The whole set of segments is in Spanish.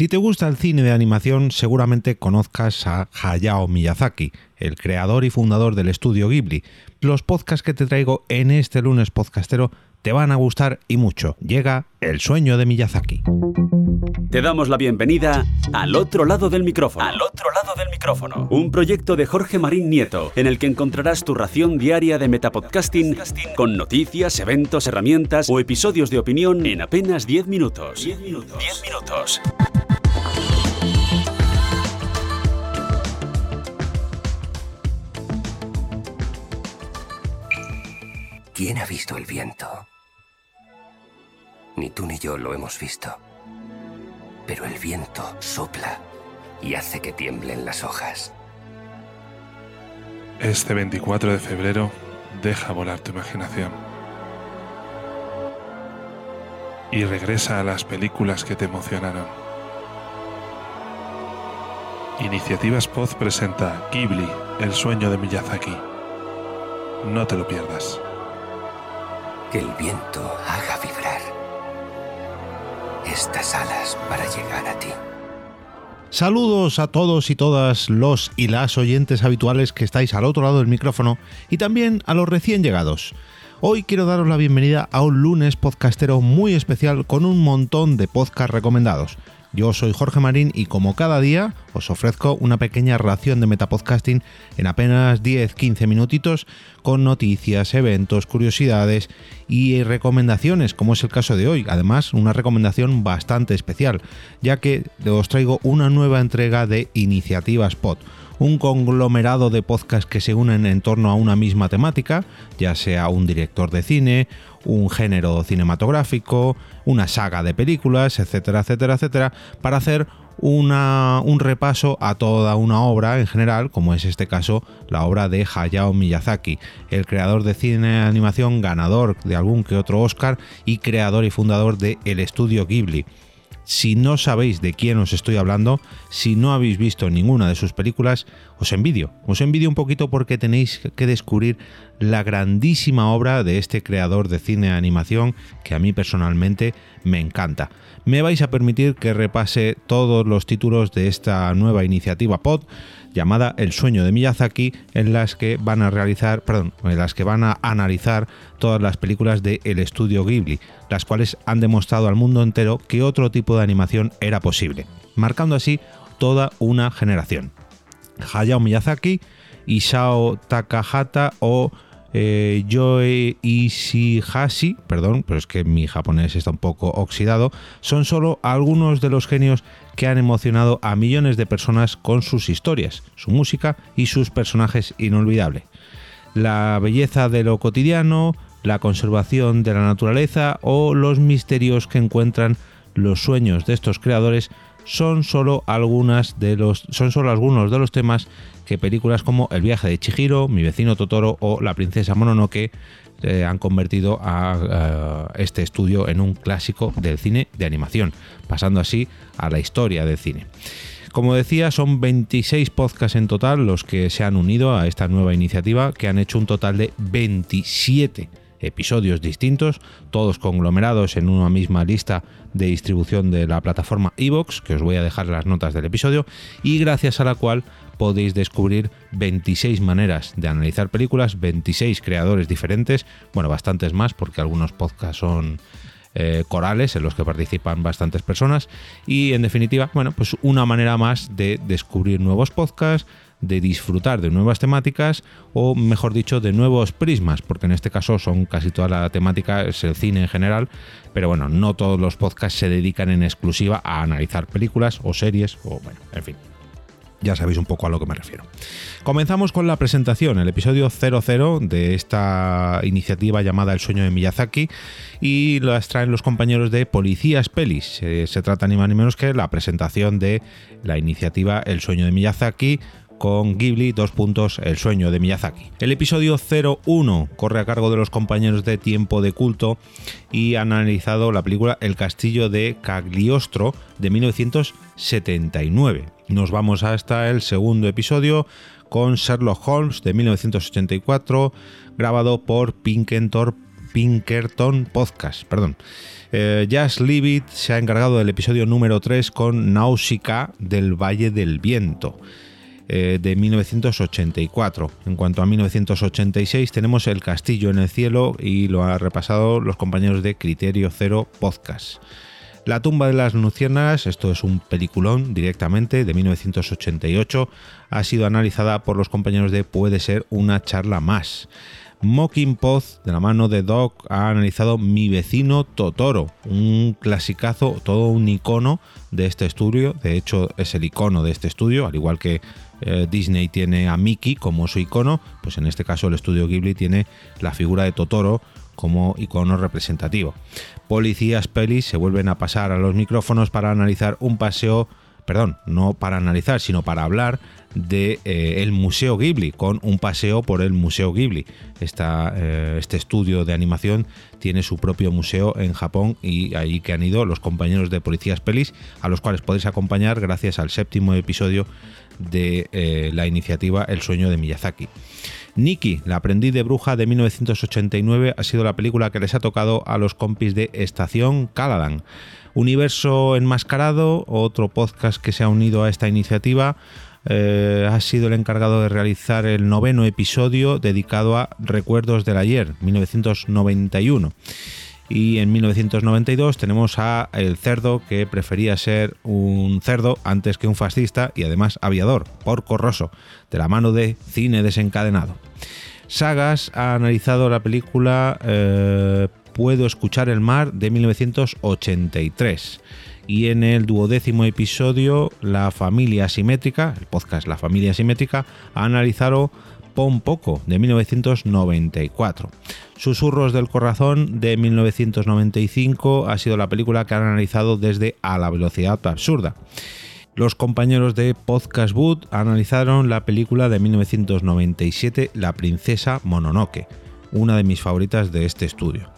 Si te gusta el cine de animación, seguramente conozcas a Hayao Miyazaki, el creador y fundador del estudio Ghibli. Los podcasts que te traigo en este lunes podcastero te van a gustar y mucho. Llega El sueño de Miyazaki. Te damos la bienvenida al otro lado del micrófono. Al otro lado del micrófono. Un proyecto de Jorge Marín Nieto, en el que encontrarás tu ración diaria de metapodcasting con noticias, eventos, herramientas o episodios de opinión en apenas 10 minutos. 10 minutos. 10 minutos. ¿Quién ha visto el viento? Ni tú ni yo lo hemos visto. Pero el viento sopla y hace que tiemblen las hojas. Este 24 de febrero, deja volar tu imaginación. Y regresa a las películas que te emocionaron. Iniciativas Pod presenta Ghibli, el sueño de Miyazaki. No te lo pierdas. Que el viento haga vibrar estas alas para llegar a ti. Saludos a todos y todas los y las oyentes habituales que estáis al otro lado del micrófono y también a los recién llegados. Hoy quiero daros la bienvenida a un lunes podcastero muy especial con un montón de podcasts recomendados. Yo soy Jorge Marín y como cada día os ofrezco una pequeña ración de metapodcasting en apenas 10-15 minutitos con noticias, eventos, curiosidades y recomendaciones, como es el caso de hoy. Además, una recomendación bastante especial, ya que os traigo una nueva entrega de Iniciativas Pod un conglomerado de podcasts que se unen en torno a una misma temática, ya sea un director de cine, un género cinematográfico, una saga de películas, etcétera, etcétera, etcétera, para hacer una, un repaso a toda una obra en general, como es este caso la obra de Hayao Miyazaki, el creador de cine animación, ganador de algún que otro Oscar y creador y fundador de el estudio Ghibli. Si no sabéis de quién os estoy hablando, si no habéis visto ninguna de sus películas, os envidio. Os envidio un poquito porque tenéis que descubrir la grandísima obra de este creador de cine de animación que a mí personalmente me encanta. Me vais a permitir que repase todos los títulos de esta nueva iniciativa POD llamada El sueño de Miyazaki, en las que van a realizar, perdón, en las que van a analizar todas las películas de el estudio Ghibli, las cuales han demostrado al mundo entero que otro tipo de animación era posible, marcando así toda una generación. Hayao Miyazaki, Isao Takahata o eh, Joe perdón, pero es que mi japonés está un poco oxidado, son solo algunos de los genios que han emocionado a millones de personas con sus historias, su música y sus personajes inolvidables. La belleza de lo cotidiano, la conservación de la naturaleza o los misterios que encuentran los sueños de estos creadores son solo algunas de los son solo algunos de los temas que películas como El viaje de Chihiro, Mi vecino Totoro o La princesa Mononoke eh, han convertido a, este estudio en un clásico del cine de animación, pasando así a la historia del cine. Como decía, son 26 podcasts en total los que se han unido a esta nueva iniciativa, que han hecho un total de 27 episodios distintos, todos conglomerados en una misma lista de distribución de la plataforma Evox, que os voy a dejar las notas del episodio, y gracias a la cual podéis descubrir 26 maneras de analizar películas, 26 creadores diferentes, bueno, bastantes más porque algunos podcasts son eh, corales en los que participan bastantes personas y en definitiva, bueno, pues una manera más de descubrir nuevos podcasts, de disfrutar de nuevas temáticas o mejor dicho de nuevos prismas, porque en este caso son casi toda la temática, es el cine en general, pero bueno, no todos los podcasts se dedican en exclusiva a analizar películas o series o bueno, en fin. Ya sabéis un poco a lo que me refiero. Comenzamos con la presentación, el episodio 00 de esta iniciativa llamada El sueño de Miyazaki y las traen los compañeros de Policías Pelis. Eh, se trata ni más ni menos que la presentación de la iniciativa El sueño de Miyazaki, con Ghibli, dos puntos, El sueño de Miyazaki. El episodio 01 corre a cargo de los compañeros de Tiempo de Culto y han analizado la película El castillo de Cagliostro de 1979. Nos vamos hasta el segundo episodio con Sherlock Holmes de 1984, grabado por Pinkerton Podcast. Perdón. Eh, Jazz Leavitt se ha encargado del episodio número 3 con Náusica del Valle del Viento eh, de 1984. En cuanto a 1986 tenemos El Castillo en el Cielo y lo han repasado los compañeros de Criterio Cero Podcast. La tumba de las luciérnagas, esto es un peliculón directamente de 1988, ha sido analizada por los compañeros de Puede ser una charla más. Mocking Pod, de la mano de Doc, ha analizado Mi vecino Totoro, un clasicazo, todo un icono de este estudio. De hecho, es el icono de este estudio, al igual que eh, Disney tiene a Mickey como su icono, pues en este caso el estudio Ghibli tiene la figura de Totoro como icono representativo. Policías Pelis se vuelven a pasar a los micrófonos para analizar un paseo perdón, no para analizar, sino para hablar de eh, Museo Ghibli, con un paseo por el Museo Ghibli. Eh, este estudio de animación tiene su propio museo en Japón y ahí que han ido los compañeros de Policías Pelis, a los cuales podéis acompañar gracias al séptimo episodio de eh, la iniciativa El sueño de Miyazaki. Nikki, la aprendiz de bruja de 1989, ha sido la película que les ha tocado a los compis de Estación Caladan. Universo Enmascarado, otro podcast que se ha unido a esta iniciativa, eh, ha sido el encargado de realizar el noveno episodio dedicado a Recuerdos del Ayer, 1991. Y en 1992 tenemos a El Cerdo, que prefería ser un cerdo antes que un fascista y además aviador, Porco Rosso, de la mano de Cine Desencadenado. Sagas ha analizado la película eh, Puedo escuchar el mar de 1983. Y en el duodécimo episodio, La familia asimétrica, el podcast La familia asimétrica, ha analizado Pon Poco de 1994. Susurros del Corazón de 1995 ha sido la película que han analizado desde A la velocidad absurda. Los compañeros de Podcast Boot analizaron la película de 1997 La princesa Mononoke una de mis favoritas de este estudio.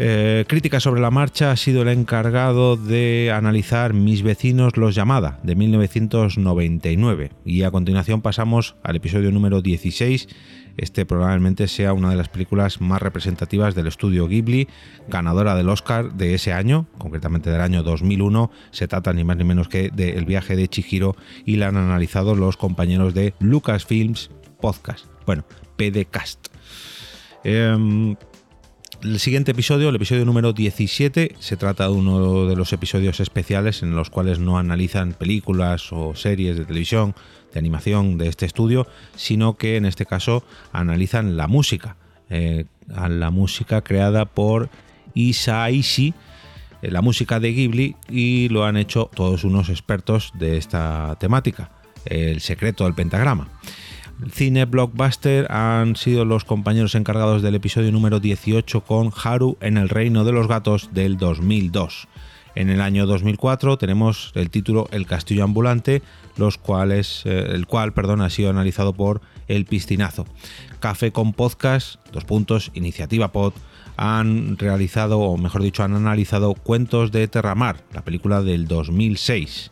Eh, crítica sobre la marcha ha sido el encargado de analizar Mis vecinos los llamada de 1999 y a continuación pasamos al episodio número 16. Este probablemente sea una de las películas más representativas del estudio Ghibli, ganadora del Oscar de ese año, concretamente del año 2001. Se trata ni más ni menos que del viaje de Chihiro y la han analizado los compañeros de Lucasfilms Podcast. Bueno, PDcast. Em, el siguiente episodio, el episodio número 17, se trata de uno de los episodios especiales en los cuales no analizan películas o series de televisión, de animación de este estudio, sino que en este caso analizan la música, eh, la música creada por Isaishi, eh, la música de Ghibli, y lo han hecho todos unos expertos de esta temática, el secreto del pentagrama. Cine Blockbuster han sido los compañeros encargados del episodio número 18 con Haru en el Reino de los Gatos del 2002. En el año 2004 tenemos el título El Castillo Ambulante, los cuales, eh, el cual perdón, ha sido analizado por El Pistinazo. Café con Podcast, dos puntos, Iniciativa Pod, han realizado, o mejor dicho, han analizado Cuentos de Terramar, la película del 2006.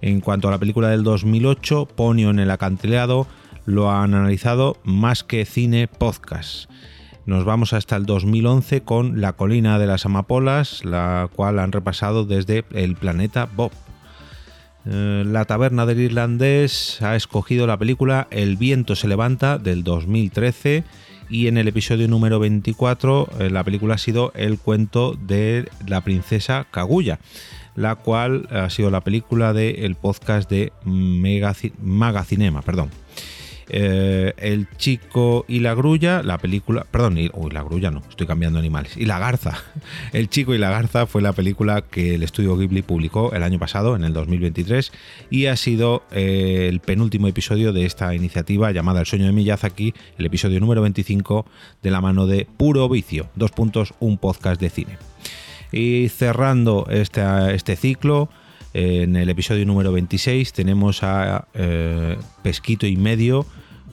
En cuanto a la película del 2008, Ponio en el acantilado, lo han analizado más que cine podcast. Nos vamos hasta el 2011 con La colina de las amapolas, la cual han repasado desde el planeta Bob. Eh, la taberna del irlandés ha escogido la película El viento se levanta del 2013 y en el episodio número 24 eh, la película ha sido El cuento de la princesa Kaguya, la cual ha sido la película del podcast de Magacinema, perdón. Eh, el chico y la grulla, la película, perdón, uy, la grulla no, estoy cambiando animales, y la garza. El chico y la garza fue la película que el estudio Ghibli publicó el año pasado, en el 2023, y ha sido eh, el penúltimo episodio de esta iniciativa llamada El sueño de Miyazaki, el episodio número 25 de la mano de Puro Vicio, dos puntos, un podcast de cine. Y cerrando este, este ciclo, en el episodio número 26 tenemos a eh, Pesquito y Medio,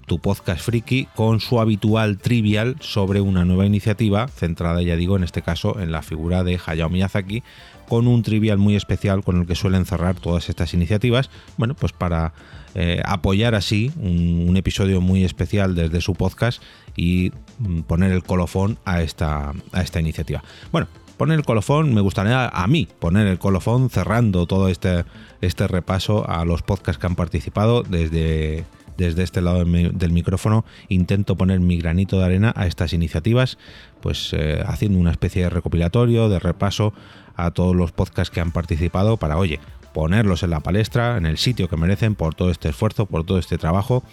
tu podcast friki, con su habitual trivial sobre una nueva iniciativa, centrada, ya digo, en este caso en la figura de Hayao Miyazaki, con un trivial muy especial con el que suelen cerrar todas estas iniciativas, bueno, pues para eh, apoyar así un, episodio muy especial desde su podcast y mm, poner el colofón a esta, a esta iniciativa. Bueno, poner el colofón, me gustaría a mí poner el colofón cerrando todo este, este repaso a los podcasts que han participado desde desde este lado del micrófono. Intento poner mi granito de arena a estas iniciativas, pues eh, haciendo una especie de recopilatorio, de repaso a todos los podcasts que han participado para, oye, ponerlos en la palestra, en el sitio que merecen por todo este esfuerzo, por todo este trabajo,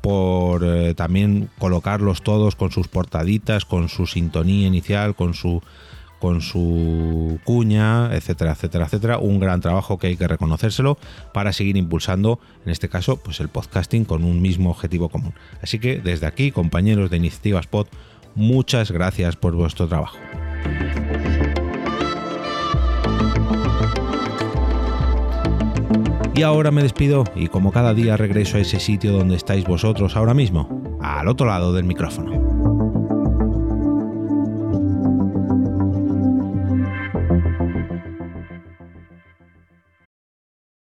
por eh, también colocarlos todos con sus portaditas, con su sintonía inicial, con su con su cuña, etcétera, etcétera, etcétera. Un gran trabajo que hay que reconocérselo para seguir impulsando, en este caso, pues el podcasting con un mismo objetivo común. Así que desde aquí, compañeros de Iniciativas Pod, muchas gracias por vuestro trabajo. Y ahora me despido y como cada día regreso a ese sitio donde estáis vosotros ahora mismo, al otro lado del micrófono.